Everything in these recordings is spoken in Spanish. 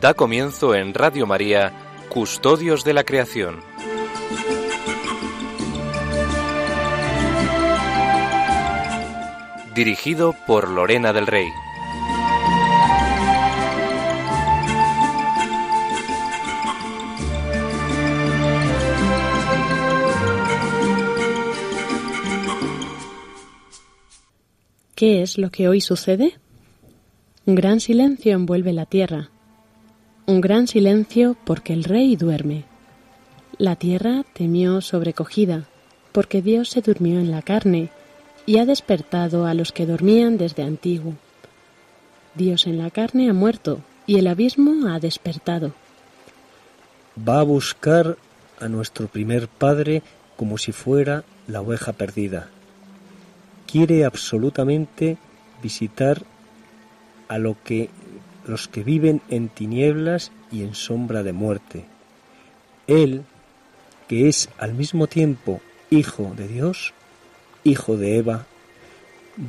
Da comienzo en Radio María, Custodios de la Creación. Dirigido por Lorena del Rey. ¿Qué es lo que hoy sucede? Un gran silencio envuelve la tierra. Un gran silencio porque el rey duerme. La tierra temió sobrecogida, porque Dios se durmió en la carne y ha despertado a los que dormían desde antiguo. Dios en la carne ha muerto y el abismo ha despertado. Va a buscar a nuestro primer padre como si fuera la oveja perdida quiere absolutamente visitar a lo que los que viven en tinieblas y en sombra de muerte. Él, que es al mismo tiempo hijo de Dios, hijo de Eva,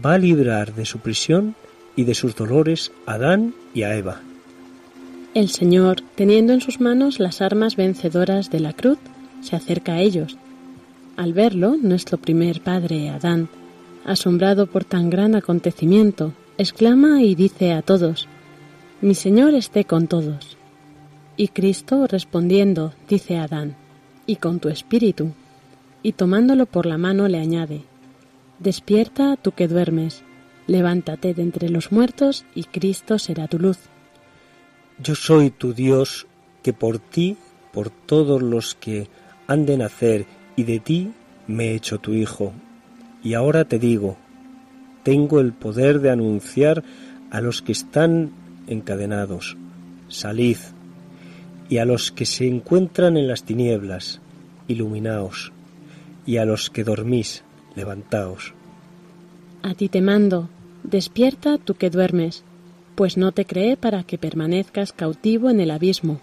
va a librar de su prisión y de sus dolores a Adán y a Eva. El Señor, teniendo en sus manos las armas vencedoras de la cruz, se acerca a ellos. Al verlo, nuestro primer padre, Adán, asombrado por tan gran acontecimiento, exclama y dice a todos, Mi Señor esté con todos. Y Cristo, respondiendo, dice a Adán, y con tu espíritu. Y tomándolo por la mano le añade, Despierta tú que duermes, levántate de entre los muertos y Cristo será tu luz. Yo soy tu Dios, que por ti, por todos los que han de nacer, y de ti me he hecho tu Hijo, y ahora te digo, tengo el poder de anunciar a los que están encadenados, salid, y a los que se encuentran en las tinieblas, iluminaos, y a los que dormís, levantaos. A ti te mando, despierta tú que duermes, pues no te creé para que permanezcas cautivo en el abismo.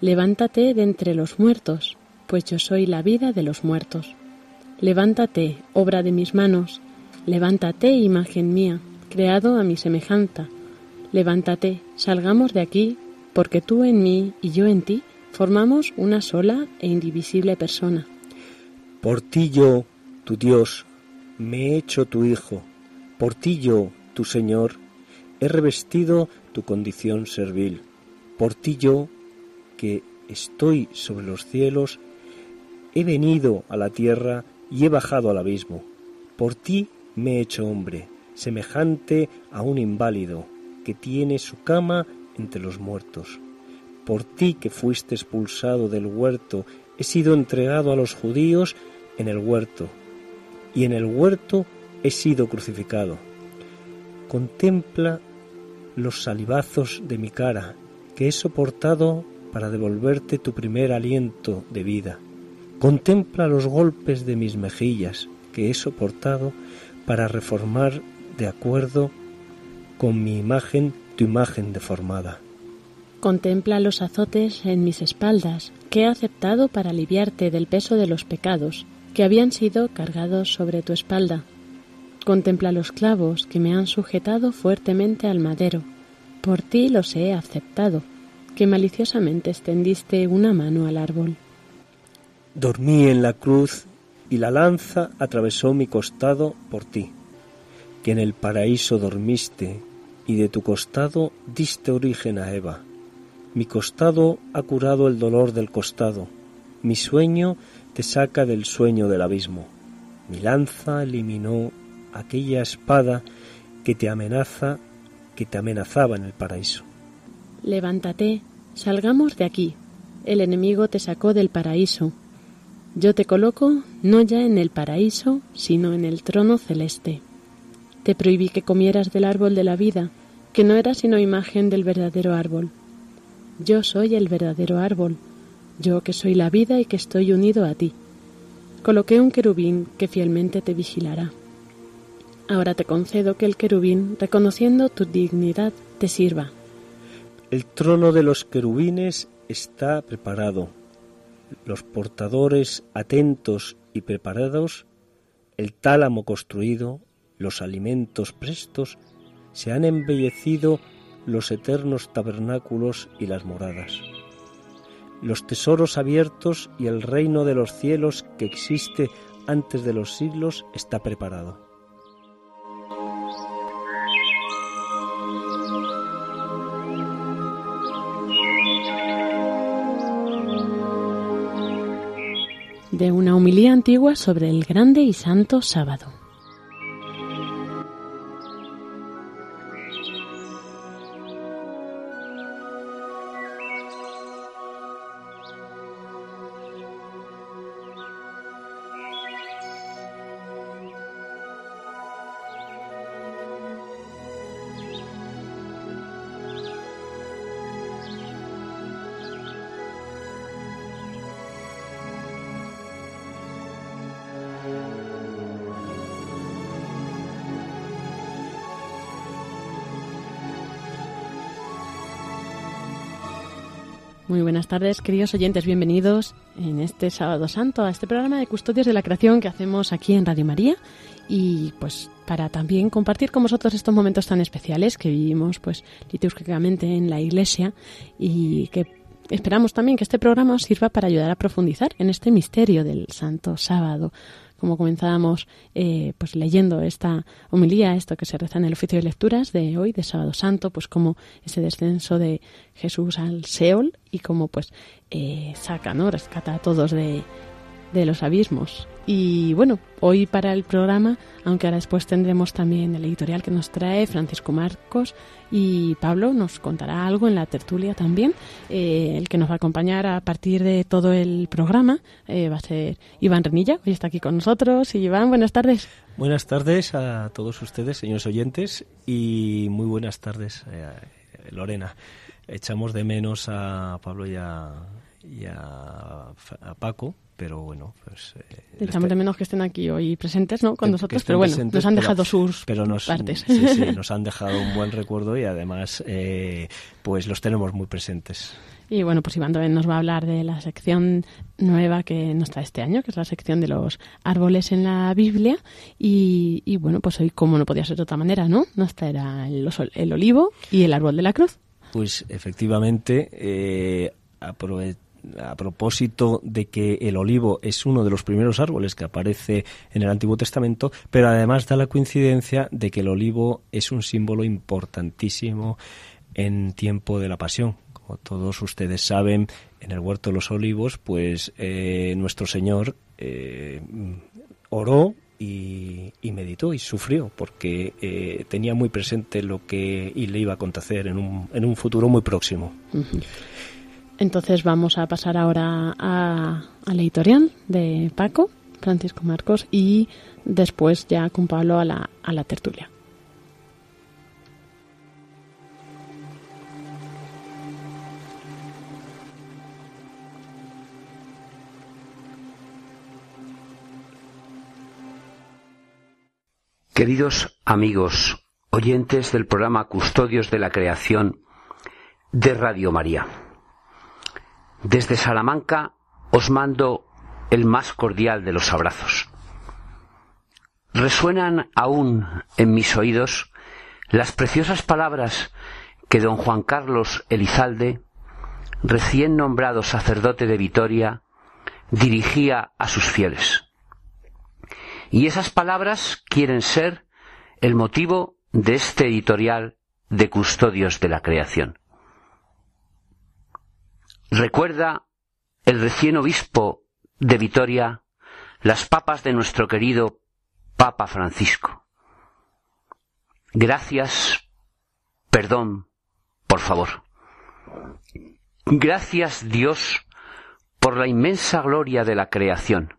Levántate de entre los muertos, pues yo soy la vida de los muertos. Levántate, obra de mis manos, levántate, imagen mía, creado a mi semejanza. Levántate, salgamos de aquí, porque tú en mí y yo en ti formamos una sola e indivisible persona. Por ti yo, tu Dios, me he hecho tu Hijo, por ti yo, tu Señor, he revestido tu condición servil, por ti yo, que estoy sobre los cielos, he venido a la tierra y he bajado al abismo. Por ti me he hecho hombre, semejante a un inválido que tiene su cama entre los muertos. Por ti que fuiste expulsado del huerto, he sido entregado a los judíos en el huerto, y en el huerto he sido crucificado. Contempla los salivazos de mi cara, que he soportado para devolverte tu primer aliento de vida Contempla los golpes de mis mejillas que he soportado para reformar de acuerdo con mi imagen tu imagen deformada. Contempla los azotes en mis espaldas que he aceptado para aliviarte del peso de los pecados que habían sido cargados sobre tu espalda. Contempla los clavos que me han sujetado fuertemente al madero. Por ti los he aceptado, que maliciosamente extendiste una mano al árbol. Dormí en la cruz y la lanza atravesó mi costado por ti, que en el paraíso dormiste y de tu costado diste origen a Eva. Mi costado ha curado el dolor del costado, mi sueño te saca del sueño del abismo. Mi lanza eliminó aquella espada que te amenaza, que te amenazaba en el paraíso. Levántate, salgamos de aquí. El enemigo te sacó del paraíso yo te coloco no ya en el paraíso, sino en el trono celeste. Te prohibí que comieras del árbol de la vida, que no era sino imagen del verdadero árbol. Yo soy el verdadero árbol, yo que soy la vida y que estoy unido a ti. Coloqué un querubín que fielmente te vigilará. Ahora te concedo que el querubín, reconociendo tu dignidad, te sirva. El trono de los querubines está preparado los portadores atentos y preparados, el tálamo construido, los alimentos prestos, se han embellecido los eternos tabernáculos y las moradas, los tesoros abiertos y el reino de los cielos que existe antes de los siglos está preparado. De una humilía antigua sobre el grande y santo sábado. Tardes, queridos oyentes, bienvenidos en este sábado santo a este programa de Custodios de la Creación que hacemos aquí en Radio María. Y pues para también compartir con vosotros estos momentos tan especiales que vivimos pues litúrgicamente en la Iglesia y que esperamos también que este programa os sirva para ayudar a profundizar en este misterio del Santo Sábado, como comenzábamos eh, pues leyendo esta homilía, esto que se reza en el oficio de lecturas de hoy, de Sábado Santo, pues como ese descenso de Jesús al Seol y como pues eh, saca, ¿no? rescata a todos de, de los abismos. Y bueno, hoy para el programa, aunque ahora después tendremos también el editorial que nos trae Francisco Marcos y Pablo nos contará algo en la tertulia también. Eh, el que nos va a acompañar a partir de todo el programa eh, va a ser Iván Renilla, hoy está aquí con nosotros. Y Iván, buenas tardes. Buenas tardes a todos ustedes, señores oyentes, y muy buenas tardes, eh, Lorena. Echamos de menos a Pablo y a, y a Paco pero bueno, pues... Eh, Echamos de menos que estén aquí hoy presentes, ¿no? Con nosotros, pero bueno, nos han dejado sus pero nos, partes. Sí, sí, nos han dejado un buen recuerdo y además, eh, pues los tenemos muy presentes. Y bueno, pues Iván también nos va a hablar de la sección nueva que nos trae este año, que es la sección de los árboles en la Biblia. Y, y bueno, pues hoy, como no podía ser de otra manera, ¿no? Nos traerá el, el olivo y el árbol de la cruz. Pues efectivamente, eh, a propósito de que el olivo es uno de los primeros árboles que aparece en el Antiguo Testamento, pero además da la coincidencia de que el olivo es un símbolo importantísimo en tiempo de la pasión. Como todos ustedes saben, en el huerto de los olivos, pues eh, nuestro Señor eh, oró y, meditó y sufrió porque eh, tenía muy presente lo que le iba a acontecer en un, en un futuro muy próximo. Entonces vamos a pasar ahora a, al editorial de Paco, Francisco Marcos, y después ya con Pablo a la, a la tertulia. Queridos amigos, oyentes del programa Custodios de la Creación de Radio María. Desde Salamanca os mando el más cordial de los abrazos. Resuenan aún en mis oídos las preciosas palabras que don Juan Carlos Elizalde, recién nombrado sacerdote de Vitoria, dirigía a sus fieles. Y esas palabras quieren ser el motivo de este editorial de Custodios de la Creación. Recuerda el recién obispo de Vitoria las papas de nuestro querido Papa Francisco. Gracias, perdón, por favor. Gracias Dios por la inmensa gloria de la creación.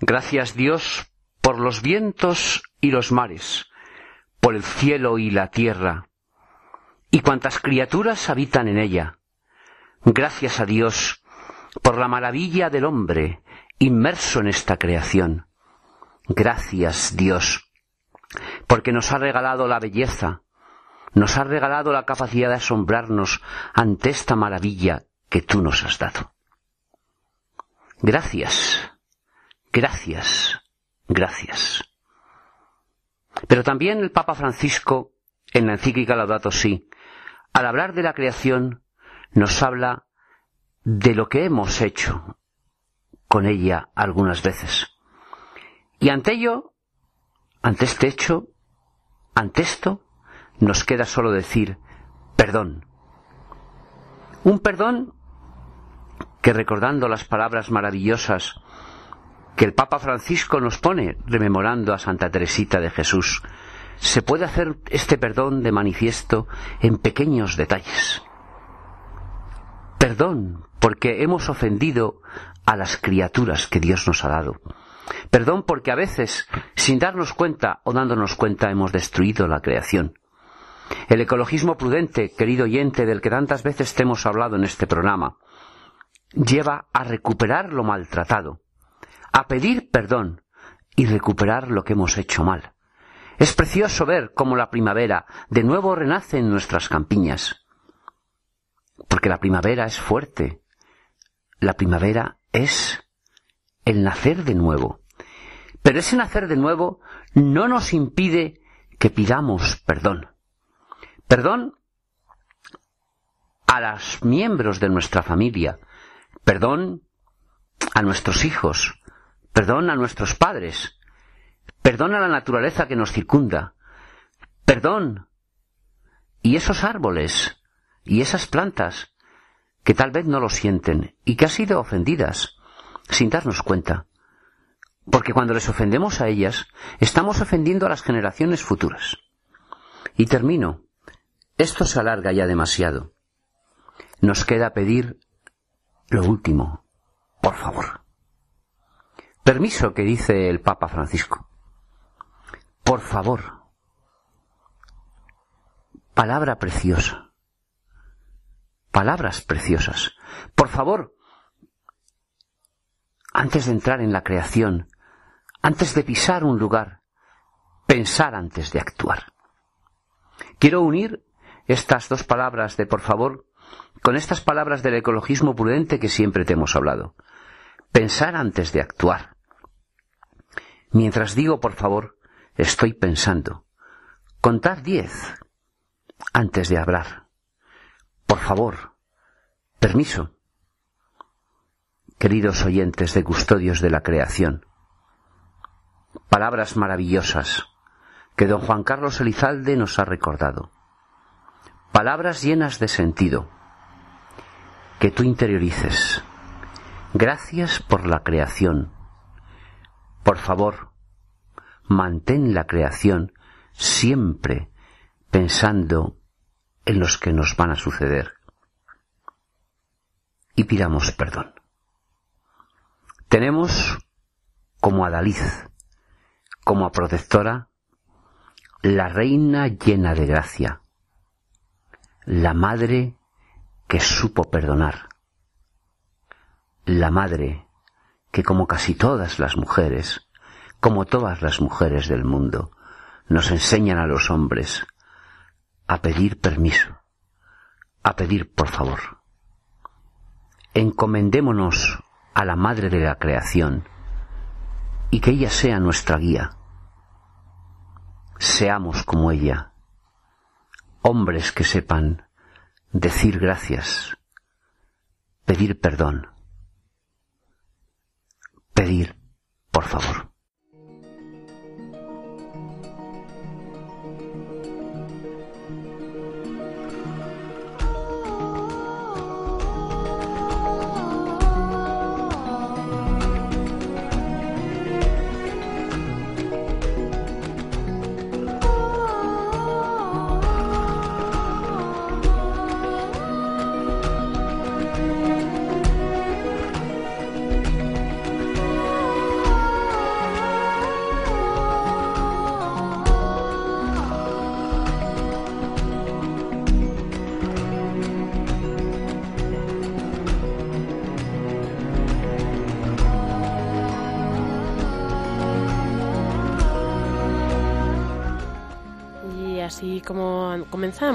Gracias Dios por los vientos y los mares, por el cielo y la tierra, y cuantas criaturas habitan en ella Gracias a Dios por la maravilla del hombre inmerso en esta creación. Gracias Dios, porque nos ha regalado la belleza, nos ha regalado la capacidad de asombrarnos ante esta maravilla que tú nos has dado. Gracias, gracias, gracias. Pero también el Papa Francisco en la encíclica Laudato Si, al hablar de la creación, nos habla de lo que hemos hecho con ella algunas veces. Y ante ello, ante este hecho, ante esto, nos queda solo decir perdón. Un perdón que recordando las palabras maravillosas que el Papa Francisco nos pone rememorando a Santa Teresita de Jesús, se puede hacer este perdón de manifiesto en pequeños detalles. Perdón porque hemos ofendido a las criaturas que Dios nos ha dado. Perdón porque a veces, sin darnos cuenta o dándonos cuenta, hemos destruido la creación. El ecologismo prudente, querido oyente, del que tantas veces te hemos hablado en este programa, lleva a recuperar lo maltratado, a pedir perdón y recuperar lo que hemos hecho mal. Es precioso ver cómo la primavera de nuevo renace en nuestras campiñas. Porque la primavera es fuerte. La primavera es el nacer de nuevo. Pero ese nacer de nuevo no nos impide que pidamos perdón. Perdón a los miembros de nuestra familia. Perdón a nuestros hijos. Perdón a nuestros padres Perdón a la naturaleza que nos circunda. Perdón. Y esos árboles y esas plantas que tal vez no lo sienten y que han sido ofendidas sin darnos cuenta. Porque cuando les ofendemos a ellas, estamos ofendiendo a las generaciones futuras. Y termino. Esto se alarga ya demasiado. Nos queda pedir lo último. Por favor. Permiso que dice el Papa Francisco. Por favor. Palabra preciosa. Palabras preciosas. Por favor, antes de entrar en la creación, antes de pisar un lugar, pensar antes de actuar. Quiero unir estas dos palabras de por favor con estas palabras del ecologismo prudente que siempre te hemos hablado. Pensar antes de actuar. Mientras digo por favor, estoy pensando. Contar diez antes de hablar. Por favor, permiso. Queridos oyentes de custodios de la creación, palabras maravillosas que don Juan Carlos Elizalde nos ha recordado. Palabras llenas de sentido que tú interiorices. Gracias por la creación. Por favor, mantén la creación siempre pensando en los que nos van a suceder. Y pidamos perdón. Tenemos como Adaliz, como a protectora, la reina llena de gracia, la madre que supo perdonar, la madre que como casi todas las mujeres como todas las mujeres del mundo, nos enseñan a los hombres a pedir permiso, a pedir por favor. Encomendémonos a la Madre de la Creación y que ella sea nuestra guía. Seamos como ella, hombres que sepan decir gracias, pedir perdón, pedir por favor.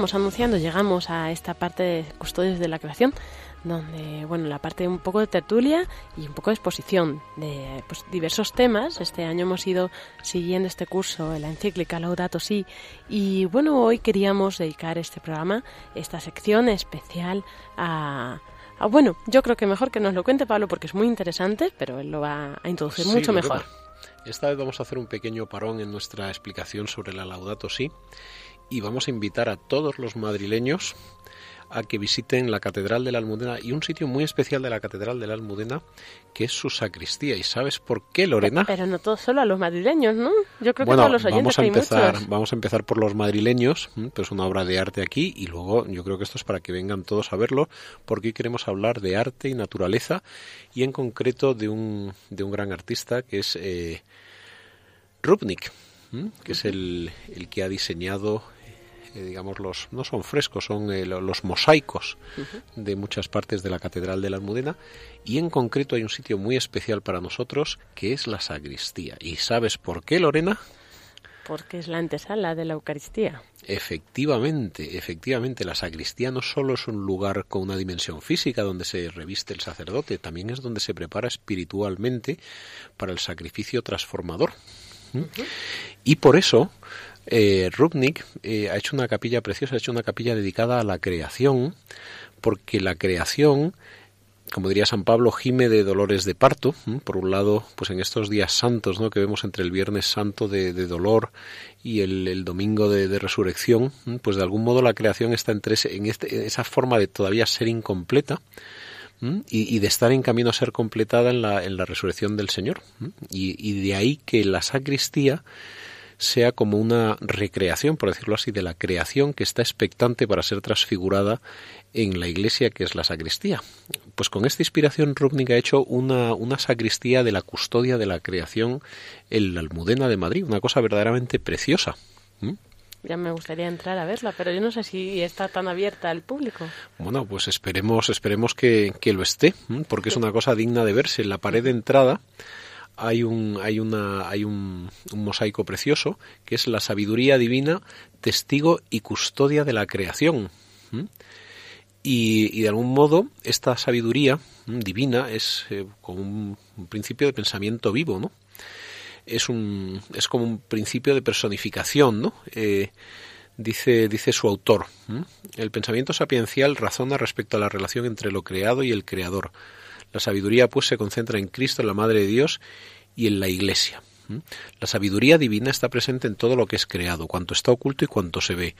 Comenzábamos anunciando, llegamos a esta parte de custodios de la creación, donde, bueno, la parte un poco de tertulia y un poco de exposición de pues, diversos temas. Este año hemos ido siguiendo este curso, la encíclica Laudato Si, y bueno, hoy queríamos dedicar este programa, esta sección especial a bueno, yo creo que mejor que nos lo cuente Pablo porque es muy interesante, pero él lo va a introducir mucho mejor. Esta vez vamos a hacer un pequeño parón en nuestra explicación sobre la Laudato Si y vamos a invitar a todos los madrileños a que visiten la Catedral de la Almudena y un sitio muy especial de la Catedral de la Almudena que es su sacristía. ¿Y sabes por qué, Lorena? Pero no todo solo a los madrileños, ¿no? Yo creo que todos los oyentes vamos a empezar, vamos a empezar por los madrileños, pues una obra de arte aquí y luego yo creo que esto es para que vengan todos a verlo porque hoy queremos hablar de arte y naturaleza y en concreto de un, de un gran artista que es eh, Rubnik, que es el, el que ha diseñado digamos, los, no son frescos, son eh, los mosaicos de muchas partes de la Catedral de la Almudena y en concreto hay un sitio muy especial para nosotros que es la sacristía. ¿Y sabes por qué, Lorena? Porque es la antesala de la Eucaristía. Efectivamente, efectivamente, la sacristía no solo es un lugar con una dimensión física donde se reviste el sacerdote, también es donde se prepara espiritualmente para el sacrificio transformador. Y por eso eh, Rubnik eh, ha hecho una capilla preciosa, ha hecho una capilla dedicada a la creación, porque la creación, como diría San Pablo, gime de dolores de parto. Por un lado, pues en estos días santos, ¿no? que vemos entre el Viernes Santo de, dolor y el, Domingo de, Resurrección, pues de algún modo la creación está entre en, este, esa forma de todavía ser incompleta. Y, de estar en camino a ser completada en la, en la resurrección del Señor. Y, y de ahí que la sacristía sea como una recreación, por decirlo así, de la creación que está expectante para ser transfigurada en la iglesia que es la sacristía. Pues con esta inspiración Rubnik ha hecho una, una sacristía de la custodia de la creación en la Almudena de Madrid, una cosa verdaderamente preciosa. Ya me gustaría entrar a verla, pero yo no sé si está tan abierta al público. Bueno, pues esperemos, esperemos que, que lo esté, porque es una cosa digna de verse. En la pared de entrada hay un, hay una, hay un, mosaico precioso que es la sabiduría divina, testigo y custodia de la creación. Y, de algún modo esta sabiduría divina es eh, como un, principio de pensamiento vivo, ¿no? Es, un, es como un principio de personificación, ¿no? Eh, dice, dice su autor. El pensamiento sapiencial razona respecto a la relación entre lo creado y el creador la sabiduría pues se concentra en Cristo, la Madre de Dios y en la Iglesia. La sabiduría divina está presente en todo lo que es creado, cuanto está oculto y cuanto se ve.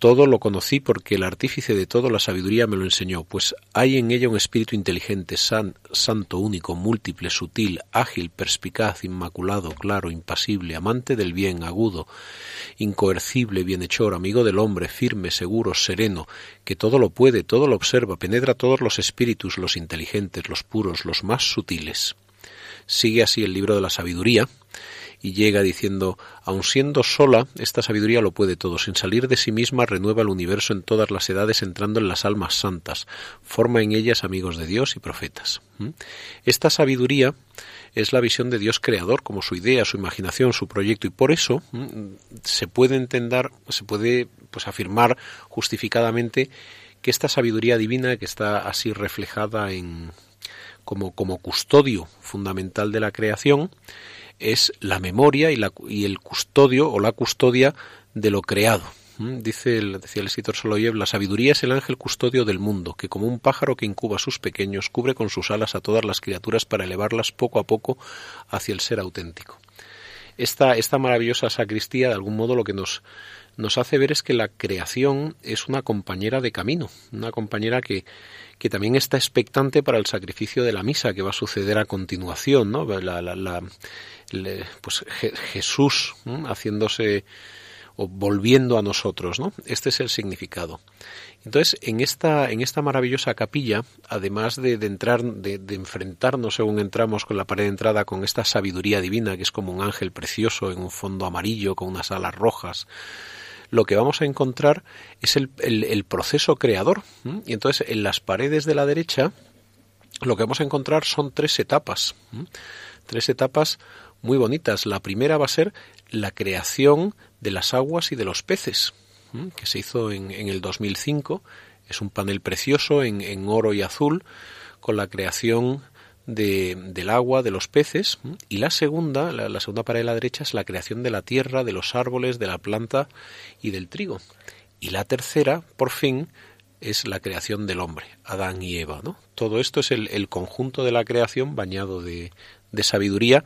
Todo lo conocí porque el artífice de todo, la sabiduría, me lo enseñó, pues hay en ella un espíritu inteligente, san, santo, único, múltiple, sutil, ágil, perspicaz, inmaculado, claro, impasible, amante del bien, agudo, incoercible, bienhechor, amigo del hombre, firme, seguro, sereno, que todo lo puede, todo lo observa, penetra todos los espíritus, los inteligentes, los puros, los más sutiles. Sigue así el libro de la sabiduría, y llega diciendo, aun siendo sola, esta sabiduría lo puede todo, sin salir de sí misma renueva el universo en todas las edades entrando en las almas santas, forma en ellas amigos de Dios y profetas. Esta sabiduría es la visión de Dios creador como su idea, su imaginación, su proyecto. Y por eso se puede entender, se puede pues afirmar justificadamente que esta sabiduría divina que está así reflejada en como, como custodio fundamental de la creación es la memoria y, el custodio o la custodia de lo creado. Dice el, decía el escritor Soloyev, la sabiduría es el ángel custodio del mundo, que como un pájaro que incuba a sus pequeños, cubre con sus alas a todas las criaturas para elevarlas poco a poco hacia el ser auténtico. Esta, esta maravillosa sacristía, de algún modo, lo que nos, nos hace ver es que la creación es una compañera de camino, una compañera que, que también está expectante para el sacrificio de la misa que va a suceder a continuación, ¿no? La, pues Jesús haciéndose o volviendo a nosotros, ¿no? Este es el significado. Entonces, en esta, en esta maravillosa capilla, además de, entrar, de, de, enfrentarnos según entramos con la pared de entrada con esta sabiduría divina, que es como un ángel precioso en un fondo amarillo con unas alas rojas, lo que vamos a encontrar es el, el, proceso creador. Y entonces en las paredes de la derecha lo que vamos a encontrar son tres etapas. Tres etapas muy bonitas. La primera va a ser la creación de las aguas y de los peces, que se hizo en, en, el 2005. Es un panel precioso en, en oro y azul con la creación de, del agua, de los peces, y la segunda, la, segunda pared de la derecha es la creación de la tierra, de los árboles, de la planta y del trigo. Y la tercera, por fin, es la creación del hombre, Adán y Eva. ¿no? Todo esto es el, el conjunto de la creación bañado de, de sabiduría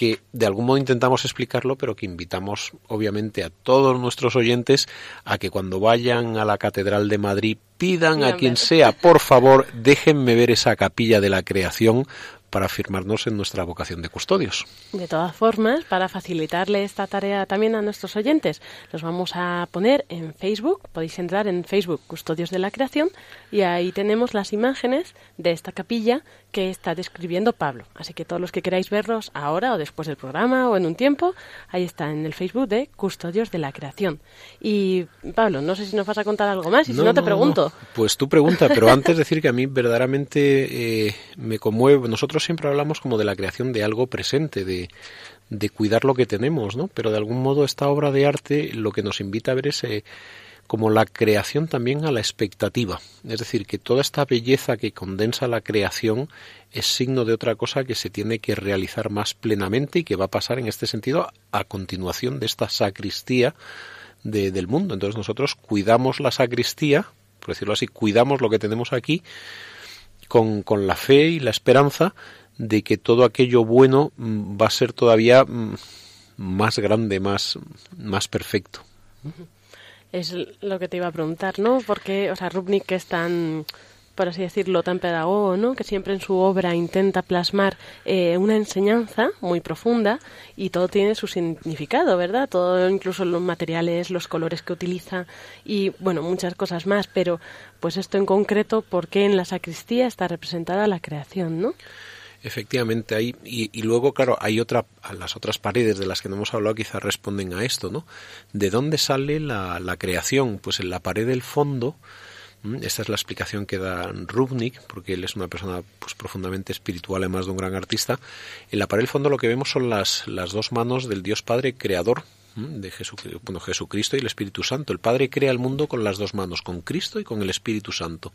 que de algún modo intentamos explicarlo, pero que invitamos obviamente a todos nuestros oyentes a que cuando vayan a la Catedral de Madrid pidan a quien sea, por favor, déjenme ver esa capilla de la creación para firmarnos en nuestra vocación de custodios. De todas formas, para facilitarle esta tarea también a nuestros oyentes, los vamos a poner en Facebook. Podéis entrar en Facebook Custodios de la Creación y ahí tenemos las imágenes de esta capilla que está describiendo Pablo. Así que todos los que queráis verlos ahora o después del programa o en un tiempo, ahí está en el Facebook de Custodios de la Creación. Y Pablo, no sé si nos vas a contar algo más y no, si no te pregunto. No. Pues tú pregunta, pero antes decir que a mí verdaderamente eh, me conmueve. Nosotros siempre hablamos como de la creación de algo presente, de, de cuidar lo que tenemos, ¿no? Pero de algún modo esta obra de arte lo que nos invita a ver es eh, como la creación también a la expectativa. Es decir, que toda esta belleza que condensa la creación es signo de otra cosa que se tiene que realizar más plenamente y que va a pasar en este sentido a continuación de esta sacristía de, del mundo. Entonces nosotros cuidamos la sacristía, por decirlo así, cuidamos lo que tenemos aquí con, con la fe y la esperanza de que todo aquello bueno va a ser todavía más grande, más, más perfecto. Es lo que te iba a preguntar, ¿no? Porque, o sea, Rubnik es tan, por así decirlo, tan pedagogo, ¿no? Que siempre en su obra intenta plasmar eh, una enseñanza muy profunda y todo tiene su significado, ¿verdad? Todo, incluso los materiales, los colores que utiliza y, bueno, muchas cosas más. Pero, pues esto en concreto, ¿por qué en la sacristía está representada la creación, ¿no? Efectivamente, hay, y, y, luego, claro, hay otra, las otras paredes de las que no hemos hablado quizás responden a esto, ¿no? ¿De dónde sale la, la creación? Pues en la pared del fondo, esta es la explicación que da Rubnik, porque él es una persona pues, profundamente espiritual, además de un gran artista. En la pared del fondo lo que vemos son las, las dos manos del Dios Padre creador, de Jesucristo, bueno, Jesucristo y el Espíritu Santo. El Padre crea el mundo con las dos manos, con Cristo y con el Espíritu Santo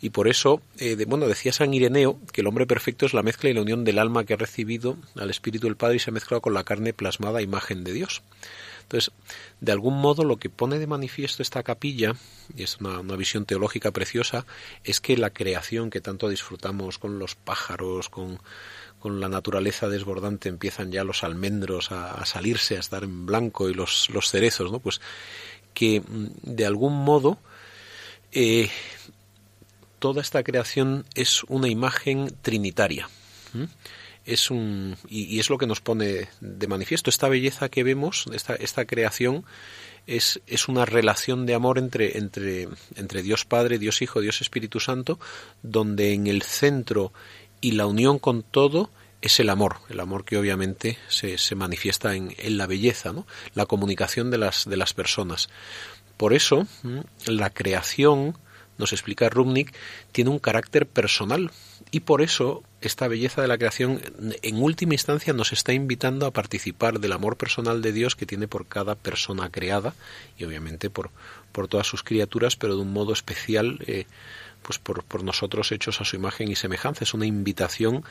y por eso, eh, de, bueno, decía San Ireneo que el hombre perfecto es la mezcla y la unión del alma que ha recibido al Espíritu del Padre y se ha mezclado con la carne plasmada imagen de Dios. Entonces, de algún modo lo que pone de manifiesto esta capilla, y es una, una, visión teológica preciosa, es que la creación que tanto disfrutamos con los pájaros, con, con la naturaleza desbordante, empiezan ya los almendros a, salirse, a estar en blanco y los, los cerezos, ¿no? Pues que de algún modo eh, toda esta creación es una imagen trinitaria. Es un, y, y, es lo que nos pone de manifiesto. Esta belleza que vemos, esta, esta creación, es, es, una relación de amor entre, entre, entre Dios Padre, Dios Hijo, Dios Espíritu Santo, donde en el centro y la unión con todo es el amor, el amor que obviamente se, se manifiesta en, en, la belleza, ¿no? la comunicación de las, de las personas. Por eso, la creación nos explica Rubnik, tiene un carácter personal y por eso esta belleza de la creación en última instancia nos está invitando a participar del amor personal de Dios que tiene por cada persona creada y obviamente por, por todas sus criaturas, pero de un modo especial eh, pues por, por, nosotros hechos a su imagen y semejanza. Es una invitación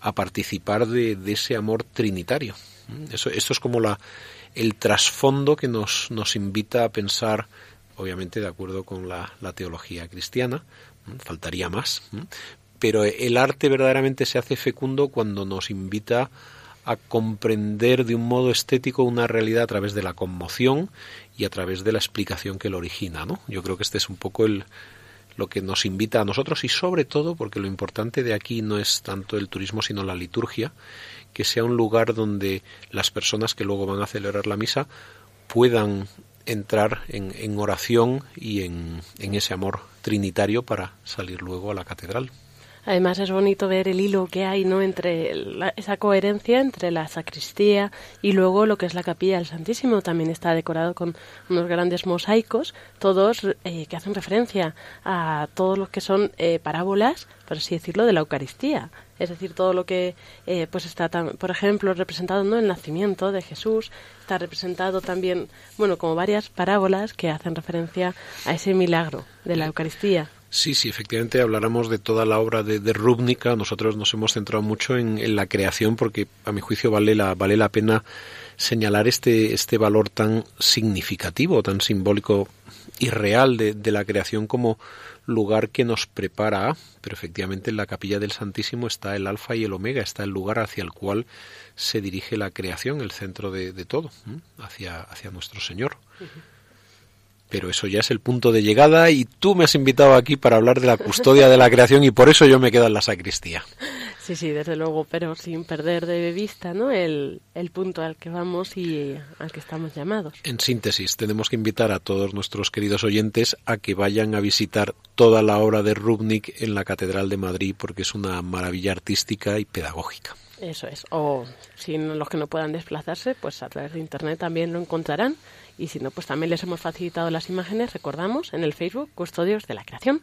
a participar de, de ese amor trinitario. Eso, esto es como la, el trasfondo que nos, nos invita a pensar obviamente de acuerdo con la, teología cristiana, faltaría más, pero el arte verdaderamente se hace fecundo cuando nos invita a comprender de un modo estético una realidad a través de la conmoción y a través de la explicación que lo origina, ¿no? Yo creo que este es un poco el lo que nos invita a nosotros y sobre todo porque lo importante de aquí no es tanto el turismo sino la liturgia, que sea un lugar donde las personas que luego van a celebrar la misa puedan entrar en, en oración y en, en, ese amor trinitario para salir luego a la catedral. Además es bonito ver el hilo que hay no entre esa coherencia entre la sacristía y luego lo que es la capilla del Santísimo. También está decorado con unos grandes mosaicos, todos eh, que hacen referencia a todos los que son eh, parábolas, por así decirlo, de la Eucaristía. Es decir, todo lo que eh, pues está, por ejemplo, representado ¿no? el nacimiento de Jesús, está representado también, bueno, como varias parábolas que hacen referencia a ese milagro de la Eucaristía. Sí, sí, efectivamente habláramos de toda la obra de, de Rúbnica. Nosotros nos hemos centrado mucho en, en, la creación porque a mi juicio vale la, vale la pena señalar este, este valor tan significativo, tan simbólico y real de, de la creación como lugar que nos prepara, pero efectivamente en la capilla del Santísimo está el alfa y el omega, está el lugar hacia el cual se dirige la creación, el centro de, todo, hacia, hacia nuestro Señor. Pero eso ya es el punto de llegada y tú me has invitado aquí para hablar de la custodia de la creación y por eso yo me quedo en la sacristía. Sí, sí, desde luego, pero sin perder de vista ¿no? el, el punto al que vamos y al que estamos llamados. En síntesis, tenemos que invitar a todos nuestros queridos oyentes a que vayan a visitar toda la obra de Rubnik en la Catedral de Madrid porque es una maravilla artística y pedagógica. Eso es. O si no, los que no puedan desplazarse, pues a través de Internet también lo encontrarán. Y si no, pues también les hemos facilitado las imágenes, recordamos, en el Facebook Custodios de la Creación.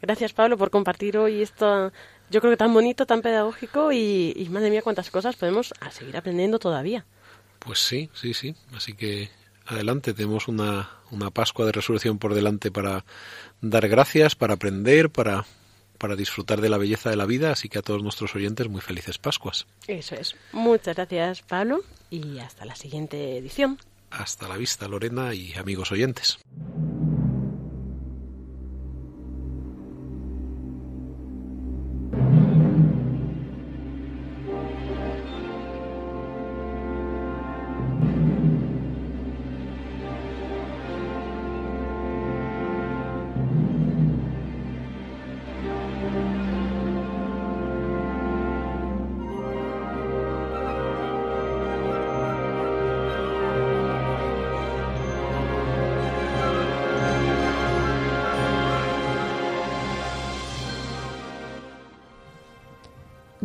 Gracias, Pablo, por compartir hoy esto, yo creo que tan bonito, tan pedagógico y, y madre mía, cuántas cosas podemos a seguir aprendiendo todavía. Pues sí, sí, sí. Así que adelante, tenemos una, una Pascua de Resurrección por delante para dar gracias, para aprender, para para disfrutar de la belleza de la vida, así que a todos nuestros oyentes muy felices Pascuas. Eso es. Muchas gracias, Pablo, y hasta la siguiente edición. Hasta la vista, Lorena y amigos oyentes.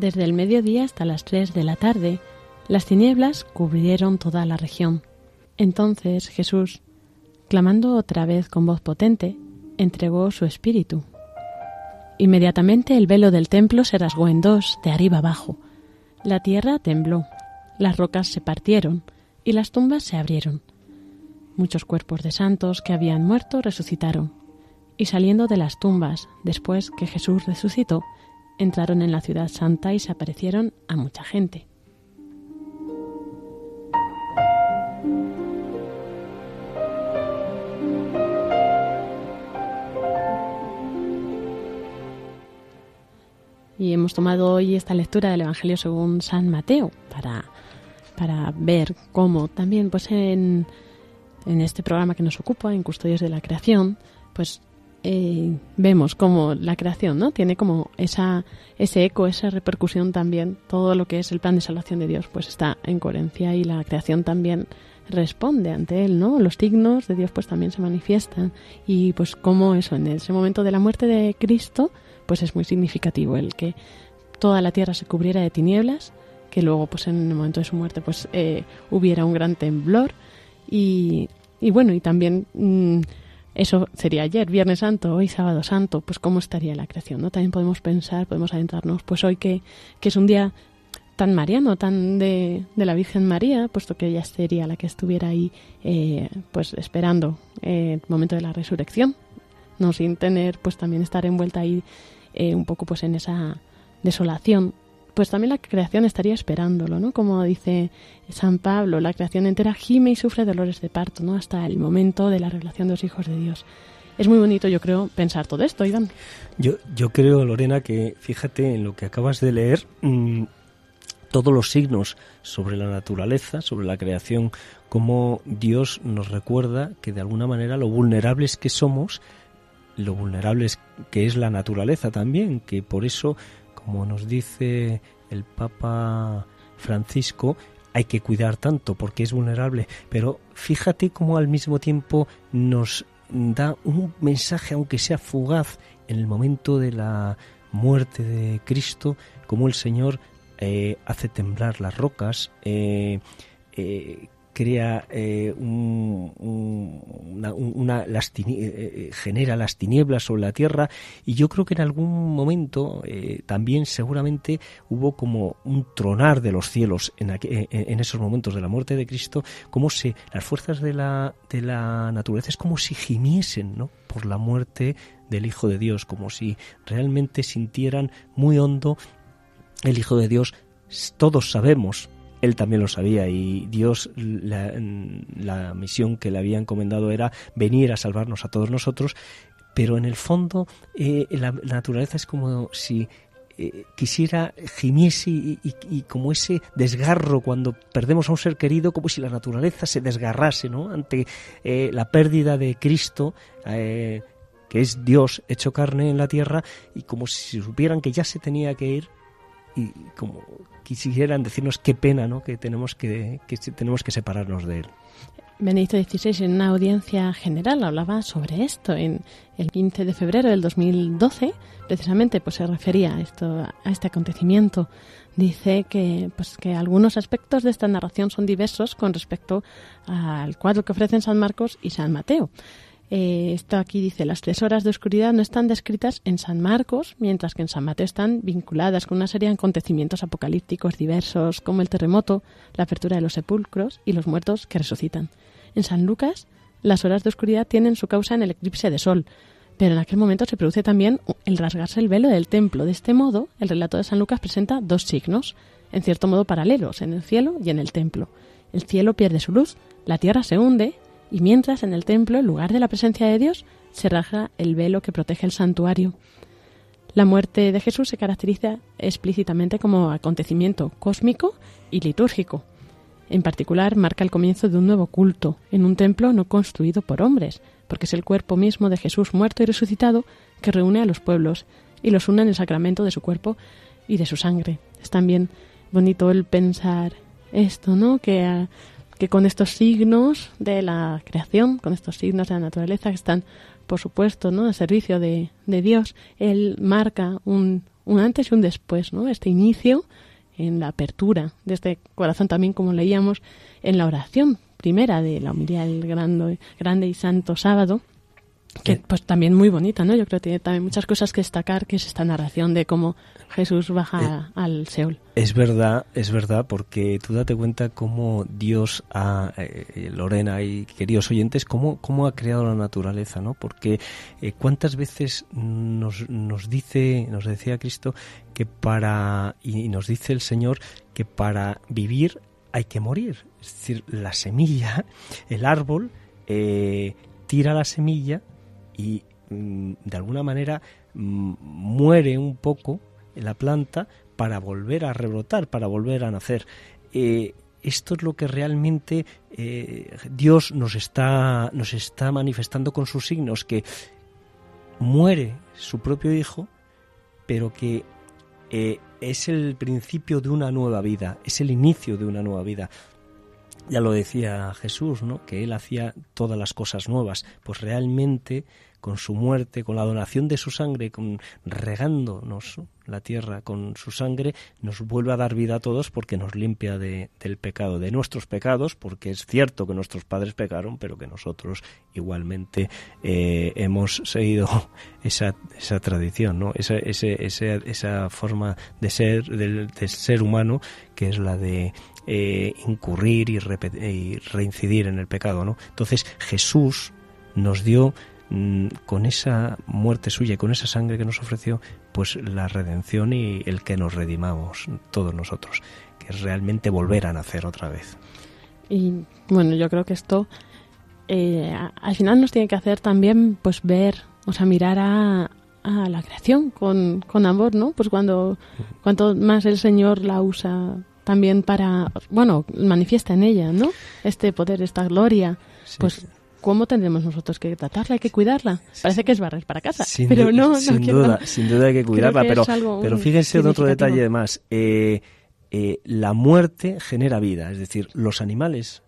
Desde el mediodía hasta las tres de la tarde, las tinieblas cubrieron toda la región. Entonces Jesús, clamando otra vez con voz potente, entregó su espíritu. Inmediatamente el velo del templo se rasgó en dos, de arriba abajo. La tierra tembló, las rocas se partieron y las tumbas se abrieron. Muchos cuerpos de santos que habían muerto resucitaron, y saliendo de las tumbas, después que Jesús resucitó, entraron en la ciudad santa y se aparecieron a mucha gente. Y hemos tomado hoy esta lectura del Evangelio según San Mateo para, para ver cómo también pues en, en este programa que nos ocupa, en Custodios de la Creación, pues eh, vemos como la creación no tiene como esa ese eco esa repercusión también. Todo lo que es el plan de salvación de Dios pues está en coherencia y la creación también responde ante él no los signos de Dios pues también se manifiestan. Y pues como eso en ese momento de la muerte de Cristo pues es muy significativo el que toda la tierra se cubriera de tinieblas que luego pues en el momento de su muerte pues eh, hubiera un gran temblor. Y, y bueno y también mmm, eso sería ayer, Viernes Santo, hoy Sábado Santo, pues cómo estaría la creación, ¿no? También podemos pensar, podemos adentrarnos, pues hoy que, que es un día tan mariano, tan de, de, la Virgen María, puesto que ella sería la que estuviera ahí, eh, pues esperando eh, el momento de la resurrección, no sin tener, pues también estar envuelta ahí eh, un poco, pues en esa desolación pues también la creación estaría esperándolo, ¿no? Como dice San Pablo, la creación entera gime y sufre dolores de parto, ¿no? Hasta el momento de la revelación de los hijos de Dios. Es muy bonito, yo creo, pensar todo esto, Iván. Yo, yo creo, Lorena, que fíjate en lo que acabas de leer, mmm, todos los signos sobre la naturaleza, sobre la creación, cómo Dios nos recuerda que de alguna manera lo vulnerables que somos, lo vulnerables que es la naturaleza también, que por eso como nos dice el Papa Francisco, hay que cuidar tanto porque es vulnerable, pero fíjate cómo al mismo tiempo nos da un mensaje, aunque sea fugaz, en el momento de la muerte de Cristo, como el Señor eh, hace temblar las rocas, eh, eh, crea un, un, una, las eh, eh, genera las tinieblas sobre la tierra y yo creo que en algún momento eh, también seguramente hubo como un tronar de los cielos en, en, esos momentos de la muerte de Cristo, como si las fuerzas de la, de la naturaleza es como si gimiesen ¿no? por la muerte del Hijo de Dios, como si realmente sintieran muy hondo el Hijo de Dios. Todos sabemos él también lo sabía y Dios la, misión que le había encomendado era venir a salvarnos a todos nosotros, pero en el fondo eh, la, naturaleza es como si eh, quisiera gimiese y, como ese desgarro cuando perdemos a un ser querido, como si la naturaleza se desgarrase ¿no? ante eh, la pérdida de Cristo que es Dios hecho carne en la tierra, y como si supieran que ya se tenía que ir, y como quisieran decirnos qué pena ¿no? que, tenemos que, que tenemos que separarnos de él. Benedicto XVI en una audiencia general hablaba sobre esto en el 15 de febrero del 2012 precisamente pues se refería a esto a este acontecimiento dice que pues que algunos aspectos de esta narración son diversos con respecto al cuadro que ofrecen San Marcos y San Mateo eh, esto aquí dice, las tres horas de oscuridad no están descritas en San Marcos, mientras que en San Mateo están vinculadas con una serie de acontecimientos apocalípticos diversos, como el terremoto, la apertura de los sepulcros y los muertos que resucitan. En San Lucas, las horas de oscuridad tienen su causa en el eclipse de sol, pero en aquel momento se produce también el rasgarse el velo del templo. De este modo, el relato de San Lucas presenta dos signos, en cierto modo paralelos, en el cielo y en el templo. El cielo pierde su luz, la tierra se hunde y mientras en el templo, en lugar de la presencia de Dios, se raja el velo que protege el santuario. La muerte de Jesús se caracteriza explícitamente como acontecimiento cósmico y litúrgico. En particular, marca el comienzo de un nuevo culto en un templo no construido por hombres, porque es el cuerpo mismo de Jesús muerto y resucitado que reúne a los pueblos y los une en el sacramento de su cuerpo y de su sangre. Es también bonito el pensar esto, ¿no? Que que con estos signos de la creación, con estos signos de la naturaleza que están, por supuesto, ¿no? al servicio de, Dios, Él marca un, un, antes y un después, ¿no? Este inicio en la apertura de este corazón también, como leíamos en la oración primera de la humildad del grande, grande y santo sábado, que pues también muy bonita, ¿no? Yo creo que tiene también muchas cosas que destacar, que es esta narración de cómo Jesús baja eh, al Seol. Es verdad, es verdad, porque tú date cuenta cómo Dios ha, eh, Lorena y queridos oyentes, cómo, cómo ha creado la naturaleza, ¿no? Porque eh, cuántas veces nos, nos dice, nos decía Cristo que para, y nos dice el Señor, que para vivir hay que morir. Es decir, la semilla, el árbol, tira la semilla y mm, de alguna manera mm, muere un poco la planta para volver a rebrotar, para volver a nacer. Eh, esto es lo que realmente eh, Dios nos está, nos está manifestando con sus signos, que muere su propio hijo, pero que eh, es el principio de una nueva vida, es el inicio de una nueva vida. Ya lo decía Jesús, ¿no? Que él hacía todas las cosas nuevas. Pues realmente con su muerte, con la donación de su sangre, con regándonos la tierra con su sangre, nos vuelve a dar vida a todos porque nos limpia de, del pecado, de nuestros pecados, porque es cierto que nuestros padres pecaron, pero que nosotros igualmente eh, hemos seguido esa, esa tradición, ¿no? esa, ese, esa forma de ser, del, ser humano, que es la de eh, incurrir y, reincidir en el pecado. ¿no? Entonces Jesús nos dio Mm, con esa muerte suya y con esa sangre que nos ofreció, pues la redención y el que nos redimamos todos nosotros, que es realmente volver a nacer otra vez. Y bueno, yo creo que esto eh, al final nos tiene que hacer también pues ver, o sea, mirar a, a la creación con, con amor, ¿no? Pues cuando cuanto más el Señor la usa también para, bueno, manifiesta en ella, ¿no? Este poder, esta gloria, pues ¿cómo tendremos nosotros que tratarla? Hay que cuidarla. Parece que es barrer para casa, pero no, sin duda, sin duda hay que cuidarla. Pero, pero fíjense en otro detalle más. Eh, eh, la muerte genera vida, es decir, los animales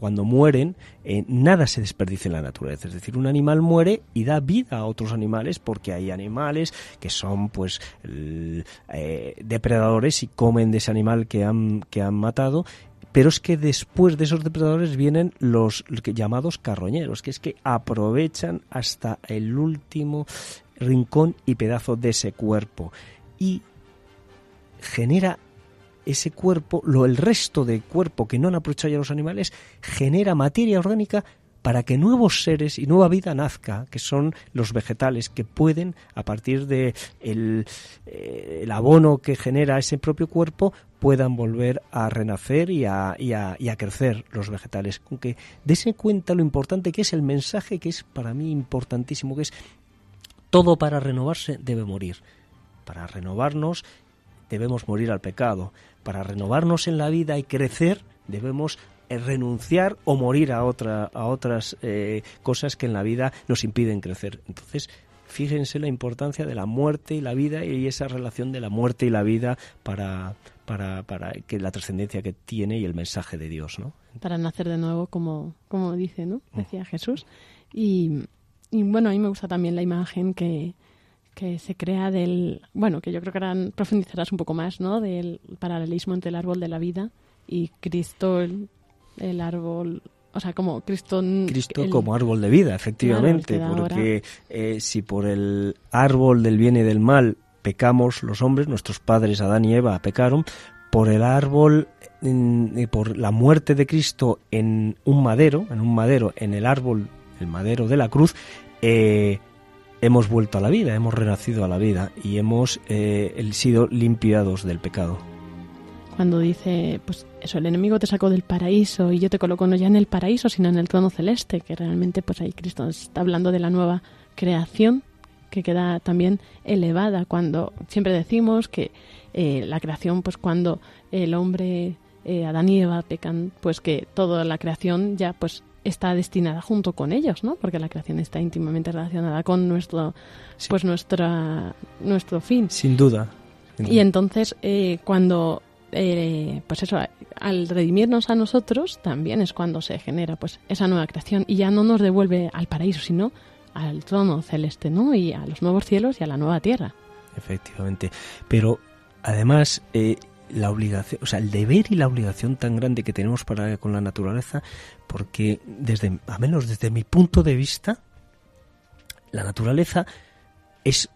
cuando mueren, eh, nada se desperdicia en la naturaleza. Es decir, un animal muere y da vida a otros animales porque hay animales que son pues depredadores y comen de ese animal que han, que han matado pero es que después de esos depredadores vienen los llamados carroñeros, que es que aprovechan hasta el último rincón y pedazo de ese cuerpo y genera ese cuerpo, lo el resto del cuerpo que no han aprovechado ya los animales, genera materia orgánica para que nuevos seres y nueva vida nazca, que son los vegetales, que pueden, a partir de el, eh, abono que genera ese propio cuerpo, puedan volver a renacer y a, y a, y a crecer los vegetales. Aunque dése cuenta lo importante que es el mensaje que es para mí importantísimo, que es todo para renovarse debe morir. Para renovarnos debemos morir al pecado. Para renovarnos en la vida y crecer debemos eh, renunciar o morir a, otra, a otras eh, cosas que en la vida nos impiden crecer. Entonces, fíjense la importancia de la muerte y la vida y esa relación de la muerte y la vida para, para, para que la trascendencia que tiene y el mensaje de Dios, ¿no? Para nacer de nuevo, como, como dice, ¿no? Mm. Decía Jesús. Y, y bueno, a mí me gusta también la imagen que, que se crea del, bueno, que yo creo que ahora profundizarás un poco más, ¿no? Del paralelismo entre el árbol de la vida y Cristo, el, árbol, o sea, como Cristo... Cristo como árbol de vida, efectivamente, porque eh, si por el árbol del bien y del mal pecamos los hombres, nuestros padres Adán y Eva pecaron, por el árbol y por la muerte de Cristo en un madero, en un madero, en el árbol, el madero de la cruz, eh, hemos vuelto a la vida, hemos renacido a la vida y hemos eh, sido limpiados del pecado. Cuando dice, pues eso, el enemigo te sacó del paraíso y yo te coloco no ya en el paraíso, sino en el trono celeste, que realmente pues ahí Cristo está hablando de la nueva creación que queda también elevada cuando siempre decimos que eh, la creación, pues cuando el hombre, eh, Adán y Eva pecan, pues que toda la creación ya pues está destinada junto con ellos, ¿no? Porque la creación está íntimamente relacionada con nuestro, pues nuestra, nuestro fin. Sin duda. Y entonces, eh, cuando, eh, pues eso, al redimirnos a nosotros, también es cuando se genera, pues, esa nueva creación y ya no nos devuelve al paraíso, sino al trono celeste, ¿no? Y a los nuevos cielos y a la nueva tierra. Efectivamente. Pero además, eh, la obligación, o sea, el deber y la obligación tan grande que tenemos para con la naturaleza, porque desde, a menos desde mi punto de vista, la naturaleza es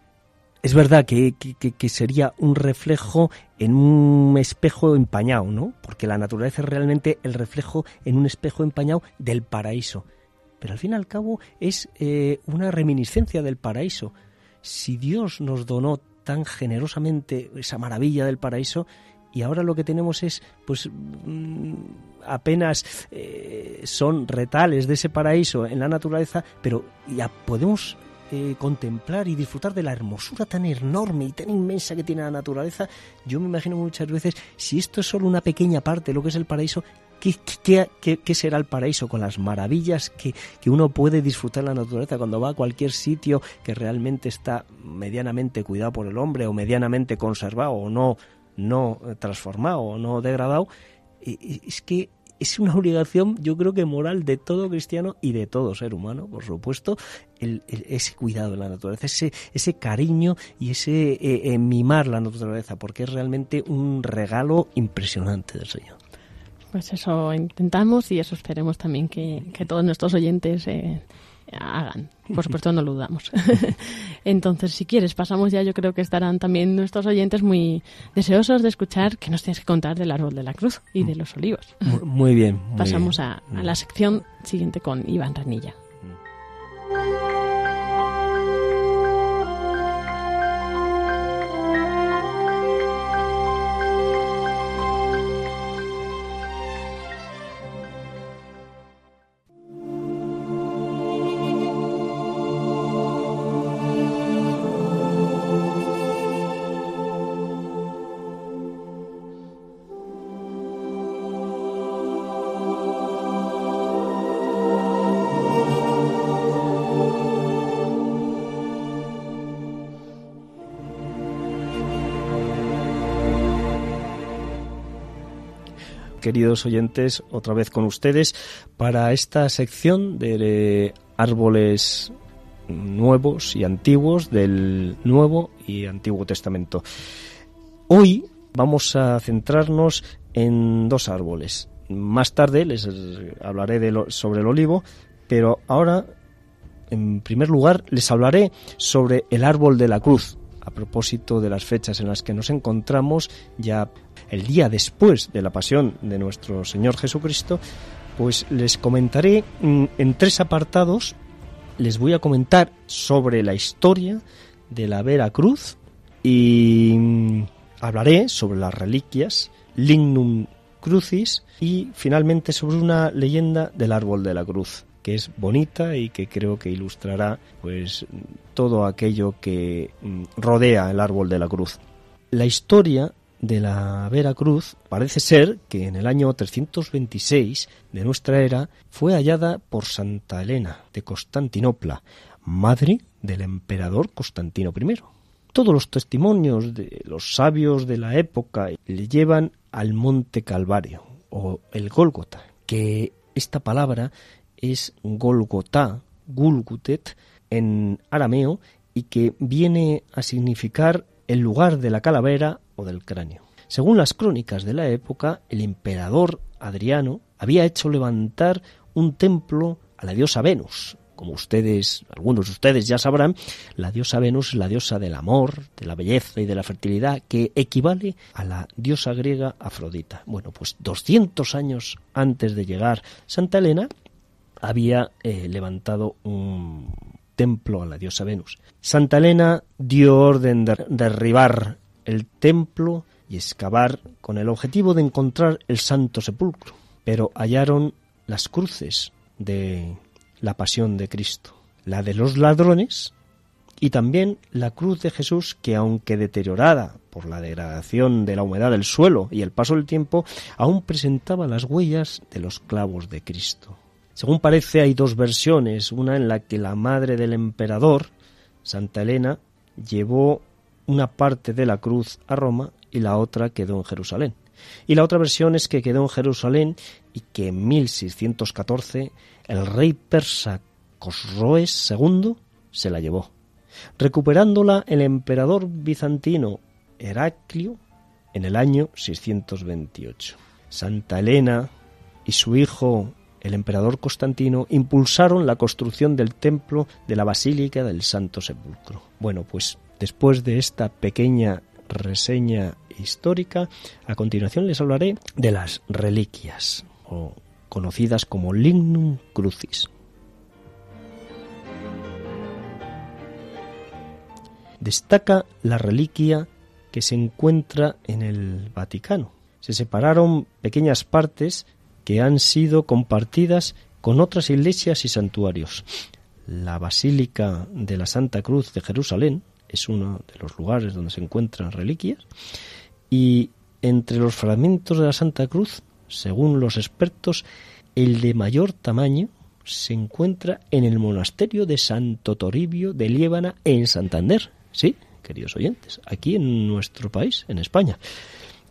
es verdad que, que, sería un reflejo en un espejo empañado, ¿no? Porque la naturaleza es realmente el reflejo en un espejo empañado del paraíso. Pero al fin y al cabo es eh, una reminiscencia del paraíso. Si Dios nos donó tan generosamente esa maravilla del paraíso, y ahora lo que tenemos es pues mm, apenas eh, son retales de ese paraíso en la naturaleza, pero ya podemos eh, contemplar y disfrutar de la hermosura tan enorme y tan inmensa que tiene la naturaleza, yo me imagino muchas veces, si esto es solo una pequeña parte de lo que es el paraíso, ¿Qué, qué, qué, será el paraíso con las maravillas que, que, uno puede disfrutar en la naturaleza cuando va a cualquier sitio que realmente está medianamente cuidado por el hombre o medianamente conservado o no no transformado no degradado, es que es una obligación, yo creo que moral de todo cristiano y de todo ser humano, por supuesto, el, ese cuidado de la naturaleza, ese, ese cariño y ese eh, eh, mimar la naturaleza, porque es realmente un regalo impresionante del Señor. Pues eso intentamos y eso esperemos también que, todos nuestros oyentes eh, hagan. Por supuesto, no lo dudamos. Entonces, si quieres, pasamos ya. Yo creo que estarán también nuestros oyentes muy deseosos de escuchar que nos tienes que contar del árbol de la cruz y de los olivos. Muy bien. Pasamos A, a la sección siguiente con Iván Ranilla. Queridos oyentes, otra vez con ustedes para esta sección de árboles nuevos y antiguos del Nuevo y Antiguo Testamento. Hoy vamos a centrarnos en dos árboles. más tarde les hablaré sobre el olivo, pero ahora, en primer lugar, les hablaré sobre el árbol de la cruz, a propósito de las fechas en las que nos encontramos, ya el día después de la pasión de nuestro Señor Jesucristo, pues les comentaré mm, en tres apartados, les voy a comentar sobre la historia de la Vera Cruz y mm, hablaré sobre las reliquias, Lignum Crucis y finalmente sobre una leyenda del árbol de la cruz que es bonita y que creo que ilustrará pues todo aquello que mm, rodea el árbol de la cruz. La historia de la Vera Cruz parece ser que en el año 326 de nuestra era fue hallada por Santa Elena de Constantinopla, madre del emperador Constantino I. Todos los testimonios de los sabios de la época le llevan al monte Calvario o el Gólgota, que esta palabra es Golgotá, Gulgutet, en arameo, y que viene a significar el lugar de la calavera o del cráneo. Según las crónicas de la época, el emperador Adriano había hecho levantar un templo a la diosa Venus. Como ustedes, algunos de ustedes ya sabrán, la diosa Venus es la diosa del amor, de la belleza y de la fertilidad, que equivale a la diosa griega Afrodita. Bueno, pues 200 años antes de llegar Santa Elena, había eh, levantado un templo a la diosa Venus. Santa Elena dio orden de derribar el templo y excavar con el objetivo de encontrar el Santo Sepulcro, pero hallaron las cruces de la pasión de Cristo, la de los ladrones y también la cruz de Jesús que aunque deteriorada por la degradación de la humedad del suelo y el paso del tiempo, aún presentaba las huellas de los clavos de Cristo. Según parece, hay dos versiones, una en la que la madre del emperador, Santa Elena, llevó una parte de la cruz a Roma y la otra quedó en Jerusalén. Y la otra versión es que quedó en Jerusalén y que en 1614 el rey persa Cosroes II se la llevó, recuperándola el emperador bizantino Heraclio en el año 628. Santa Elena y su hijo el emperador Constantino impulsaron la construcción del templo de la Basílica del Santo Sepulcro. Bueno, pues después de esta pequeña reseña histórica, a continuación les hablaré de las reliquias, o conocidas como Lignum Crucis. Destaca la reliquia que se encuentra en el Vaticano. Se separaron pequeñas partes que han sido compartidas con otras iglesias y santuarios. La Basílica de la Santa Cruz de Jerusalén es uno de los lugares donde se encuentran reliquias y entre los fragmentos de la Santa Cruz, según los expertos, el de mayor tamaño se encuentra en el monasterio de Santo Toribio de Liébana en Santander. Sí, queridos oyentes, aquí en nuestro país, en España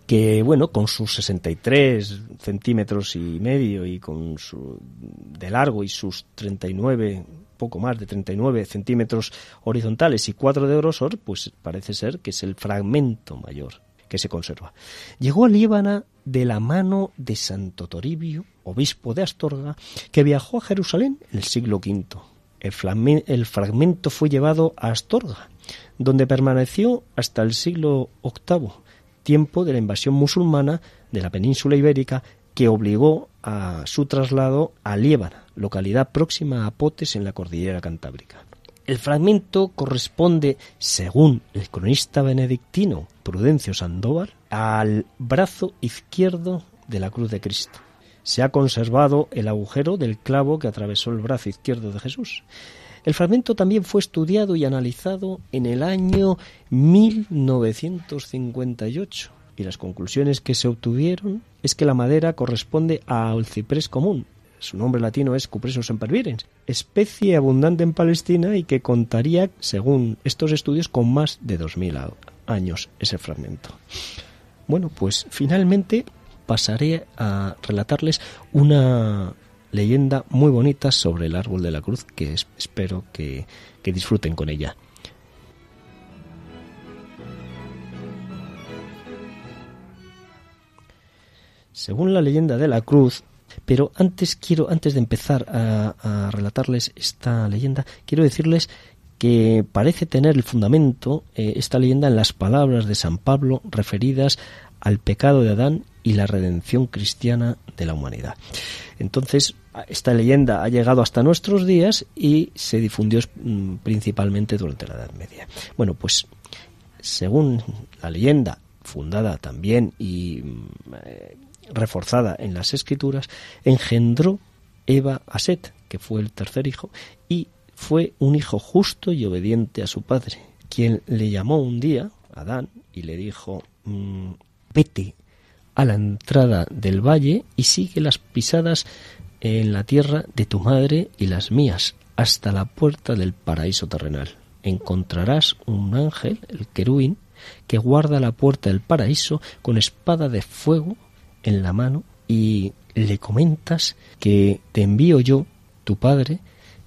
que bueno, con sus 63 centímetros y medio y con su de largo y sus 39, poco más de 39 centímetros horizontales y 4 de grosor, pues parece ser que es el fragmento mayor que se conserva. Llegó a Líbana de la mano de Santo Toribio, obispo de Astorga, que viajó a Jerusalén en el siglo V. El, fragmento fue llevado a Astorga, donde permaneció hasta el siglo VIII tiempo de la invasión musulmana de la península ibérica que obligó a su traslado a Liébana, localidad próxima a Potes en la cordillera cantábrica. El fragmento corresponde, según el cronista benedictino Prudencio Sandoval, al brazo izquierdo de la cruz de Cristo. Se ha conservado el agujero del clavo que atravesó el brazo izquierdo de Jesús. El fragmento también fue estudiado y analizado en el año 1958 y las conclusiones que se obtuvieron es que la madera corresponde al ciprés común. Su nombre latino es Cupressus sempervirens, especie abundante en Palestina y que contaría, según estos estudios, con más de 2.000 años ese fragmento. Bueno, pues finalmente pasaré a relatarles una leyenda muy bonita sobre el árbol de la cruz que espero que, que disfruten con ella. Según la leyenda de la cruz, pero antes quiero, antes de empezar a, relatarles esta leyenda, quiero decirles que parece tener el fundamento eh, esta leyenda en las palabras de San Pablo referidas al pecado de Adán y la redención cristiana de la humanidad. Entonces, esta leyenda ha llegado hasta nuestros días y se difundió mm, principalmente durante la Edad Media. Bueno, pues según la leyenda, fundada también y mm, eh, reforzada en las escrituras, engendró Eva a Set, que fue el tercer hijo, y fue un hijo justo y obediente a su padre, quien le llamó un día, Adán, y le dijo, mm, vete a la entrada del valle y sigue las pisadas en la tierra de tu madre y las mías, hasta la puerta del paraíso terrenal. Encontrarás un ángel, el querubín, que guarda la puerta del paraíso con espada de fuego en la mano y le comentas que te envío yo, tu padre,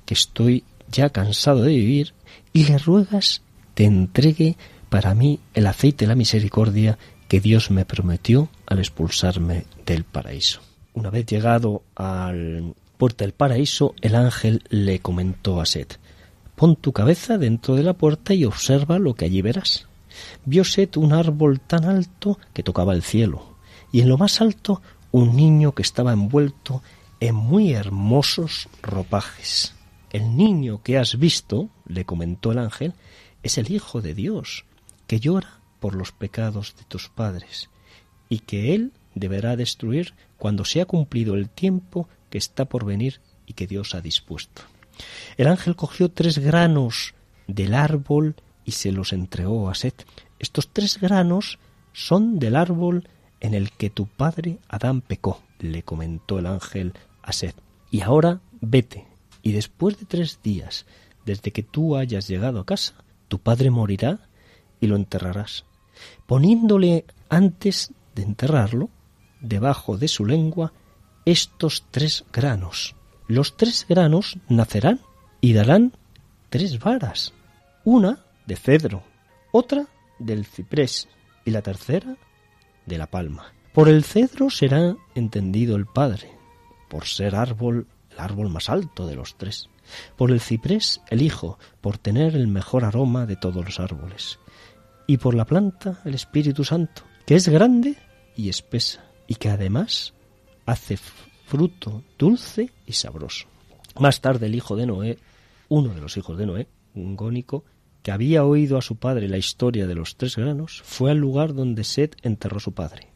que estoy ya cansado de vivir, y le ruegas te entregue para mí el aceite de la misericordia que Dios me prometió al expulsarme del paraíso. Una vez llegado al puerta del paraíso, el ángel le comentó a Set, pon tu cabeza dentro de la puerta y observa lo que allí verás. Vio Set un árbol tan alto que tocaba el cielo, y en lo más alto un niño que estaba envuelto en muy hermosos ropajes. El niño que has visto, le comentó el ángel, es el Hijo de Dios, que llora por los pecados de tus padres, y que Él deberá destruir cuando se ha cumplido el tiempo que está por venir y que Dios ha dispuesto. El ángel cogió tres granos del árbol y se los entregó a Set. Estos tres granos son del árbol en el que tu padre Adán pecó, le comentó el ángel a Set. Y ahora vete, y después de tres días, desde que tú hayas llegado a casa, tu padre morirá y lo enterrarás, poniéndole antes de enterrarlo, debajo de su lengua, estos tres granos. Los tres granos nacerán y darán tres varas, una de cedro, otra del ciprés y la tercera de la palma. Por el cedro será entendido el Padre, por ser árbol el árbol más alto de los tres. Por el ciprés el Hijo, por tener el mejor aroma de todos los árboles y por la planta el Espíritu Santo, que es grande y espesa, y que además hace fruto dulce y sabroso. Más tarde el hijo de Noé, uno de los hijos de Noé, un gónico, que había oído a su padre la historia de los tres granos, fue al lugar donde Set enterró a su padre,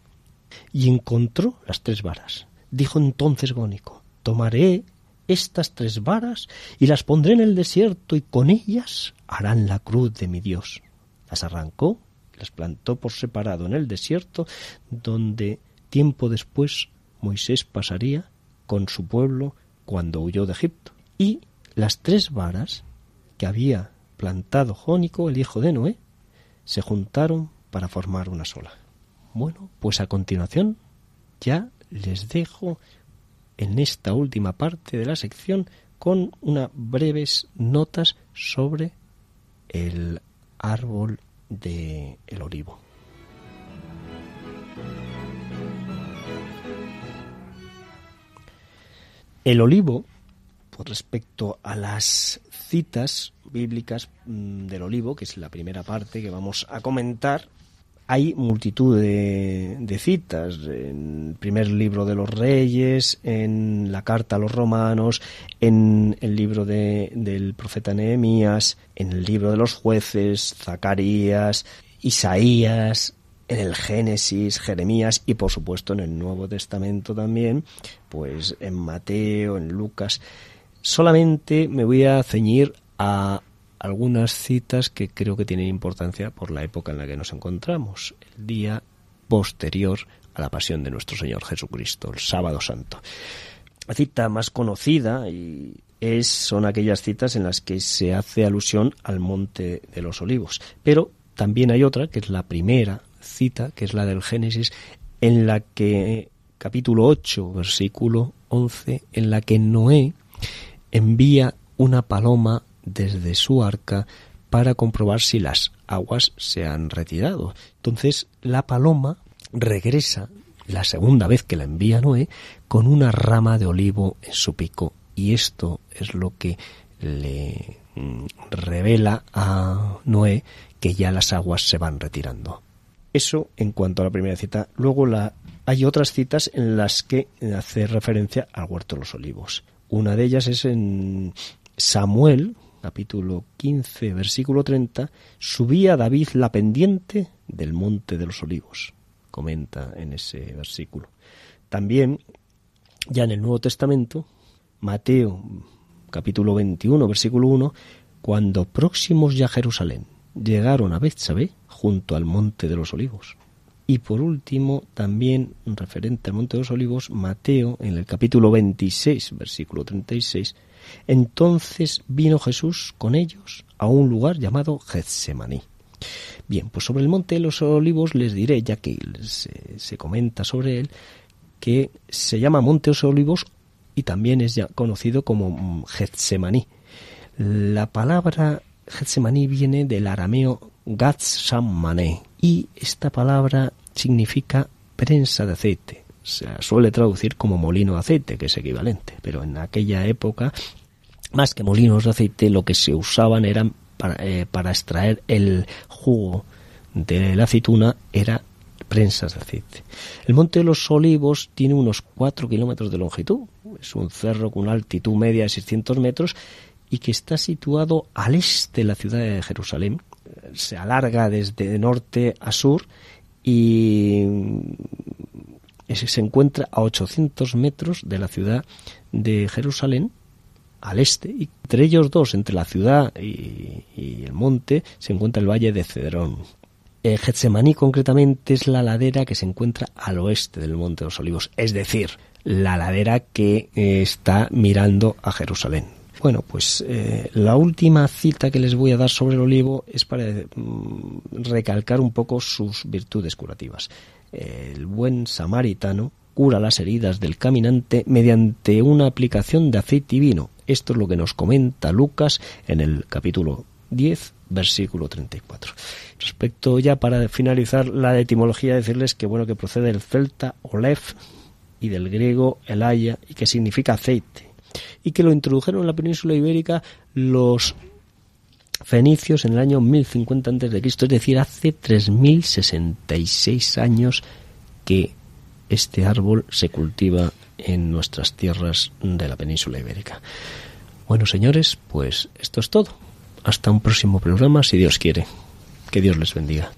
y encontró las tres varas. Dijo entonces Gónico, tomaré estas tres varas y las pondré en el desierto y con ellas harán la cruz de mi Dios las arrancó, las plantó por separado en el desierto, donde tiempo después Moisés pasaría con su pueblo cuando huyó de Egipto. Y las tres varas que había plantado Jónico, el hijo de Noé, se juntaron para formar una sola. Bueno, pues a continuación ya les dejo en esta última parte de la sección con unas breves notas sobre el árbol de el olivo. El olivo, por respecto a las citas bíblicas mm, del olivo, que es la primera parte que vamos a comentar, hay multitud de, citas en el primer libro de los reyes, en la carta a los romanos, en el libro del profeta Nehemías, en el libro de los jueces, Zacarías, Isaías, en el Génesis, Jeremías y por supuesto en el Nuevo Testamento también, pues en Mateo, en Lucas. Solamente me voy a ceñir a algunas citas que creo que tienen importancia por la época en la que nos encontramos, el día posterior a la pasión de nuestro Señor Jesucristo, el sábado santo. La cita más conocida y es, son aquellas citas en las que se hace alusión al monte de los olivos, pero también hay otra, que es la primera cita, que es la del Génesis, en la que capítulo 8, versículo 11, en la que Noé envía una paloma desde su arca para comprobar si las aguas se han retirado. Entonces la paloma regresa la segunda vez que la envía Noé, con una rama de olivo en su pico. Y esto es lo que le mm, revela a Noé que ya las aguas se van retirando. Eso en cuanto a la primera cita. Luego la, hay otras citas en las que hace referencia al huerto de los olivos. Una de ellas es en Samuel, capítulo 15, versículo 30, subía David la pendiente del monte de los olivos, comenta en ese versículo. También, ya en el Nuevo Testamento, Mateo, capítulo 21, versículo 1, cuando próximos ya a Jerusalén llegaron a Bethsabé, junto al monte de los olivos. Y por último, también referente al monte de los olivos, Mateo, en el capítulo 26, versículo 36, entonces vino Jesús con ellos a un lugar llamado Getsemaní. Bien, pues sobre el monte de los olivos les diré, ya que se, comenta sobre él, que se llama monte de los olivos y también es ya conocido como Getsemaní. La palabra Getsemaní viene del arameo Gatsamane y esta palabra significa prensa de aceite se suele traducir como molino de aceite, que es equivalente, pero en aquella época, más que molinos de aceite, lo que se usaban eran para, eh, extraer el jugo de la aceituna era prensas de aceite. El Monte de los Olivos tiene unos 4 kilómetros de longitud, es un cerro con una altitud media de 600 metros y que está situado al este de la ciudad de Jerusalén. Se alarga desde norte a sur y se encuentra a 800 metros de la ciudad de Jerusalén, al este, y entre ellos dos, entre la ciudad y, el monte, se encuentra el valle de Cedrón. Eh, Getsemaní concretamente es la ladera que se encuentra al oeste del Monte de los Olivos, es decir, la ladera que eh, está mirando a Jerusalén. Bueno, pues eh, la última cita que les voy a dar sobre el olivo es para mm, recalcar un poco sus virtudes curativas el buen samaritano cura las heridas del caminante mediante una aplicación de aceite y vino. Esto es lo que nos comenta Lucas en el capítulo 10, versículo 34. Respecto ya para finalizar la etimología, decirles que bueno que procede del celta olef y del griego elaya y que significa aceite y que lo introdujeron en la península ibérica los fenicios en el año 1050 a.C., es decir, hace 3066 años que este árbol se cultiva en nuestras tierras de la península ibérica. Bueno, señores, pues esto es todo. Hasta un próximo programa, si Dios quiere. Que Dios les bendiga.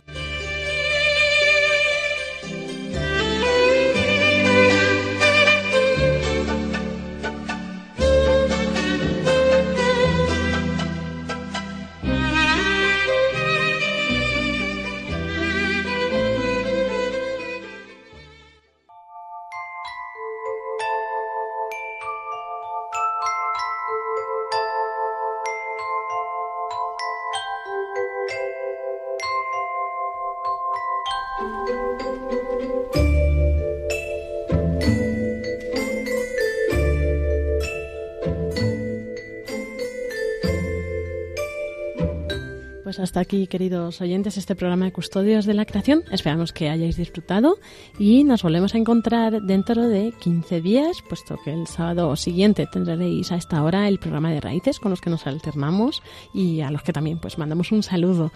Aquí, queridos oyentes, este programa de Custodios de la Creación. Esperamos que hayáis disfrutado y nos volvemos a encontrar dentro de 15 días, puesto que el sábado siguiente tendréis a esta hora el programa de Raíces con los que nos alternamos y a los que también pues mandamos un saludo.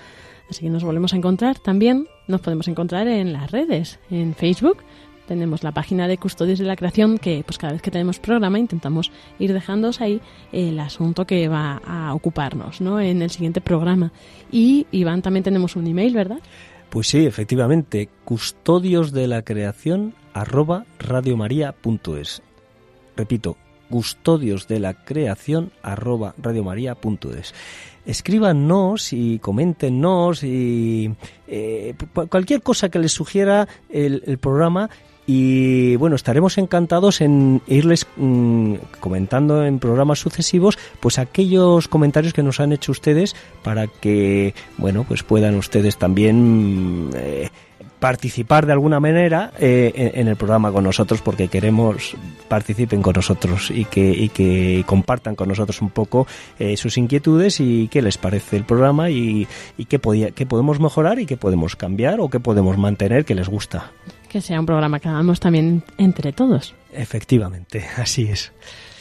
Así que nos volvemos a encontrar. También nos podemos encontrar en las redes, en Facebook, tenemos la página de Custodios de la Creación que pues cada vez que tenemos programa intentamos ir dejándoos ahí el asunto que va a ocuparnos ¿no? en el siguiente programa. Y Iván, también tenemos un email, ¿verdad? Pues sí, efectivamente, custodios de la creación arroba radiomaria.es. Repito, custodios de la creación arroba radiomaria.es. Escríbanos y coméntenos y eh, cualquier cosa que les sugiera el programa y bueno, estaremos encantados en irles mm, comentando en programas sucesivos, pues aquellos comentarios que nos han hecho ustedes para que, bueno, pues puedan ustedes también eh, participar de alguna manera eh, en, el programa con nosotros, porque queremos participen con nosotros y que, y que compartan con nosotros un poco eh, sus inquietudes y qué les parece el programa y, y qué, podía, qué podemos mejorar y qué podemos cambiar o qué podemos mantener que les gusta Que sea un programa que hagamos también entre todos. Efectivamente, así es.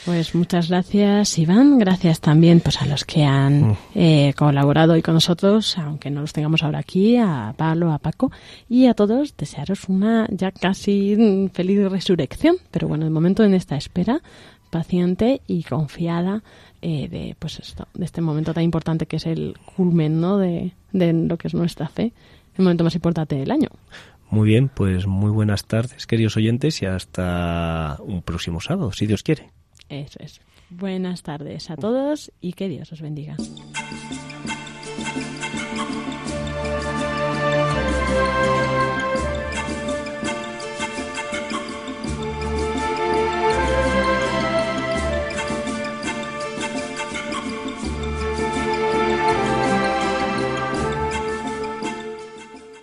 Pues muchas gracias, Iván. Gracias también pues, a los que han mm. eh, colaborado hoy con nosotros, aunque no los tengamos ahora aquí, a Pablo, a Paco y a todos. Desearos una ya casi feliz resurrección, pero bueno, de momento en esta espera paciente y confiada eh, de pues esto, de este momento tan importante que es el culmen ¿no? de, de lo que es nuestra fe, el momento más importante del año. Muy bien, pues muy buenas tardes, queridos oyentes, y hasta un próximo sábado, si Dios quiere. Eso es. Buenas tardes a todos y que Dios os bendiga.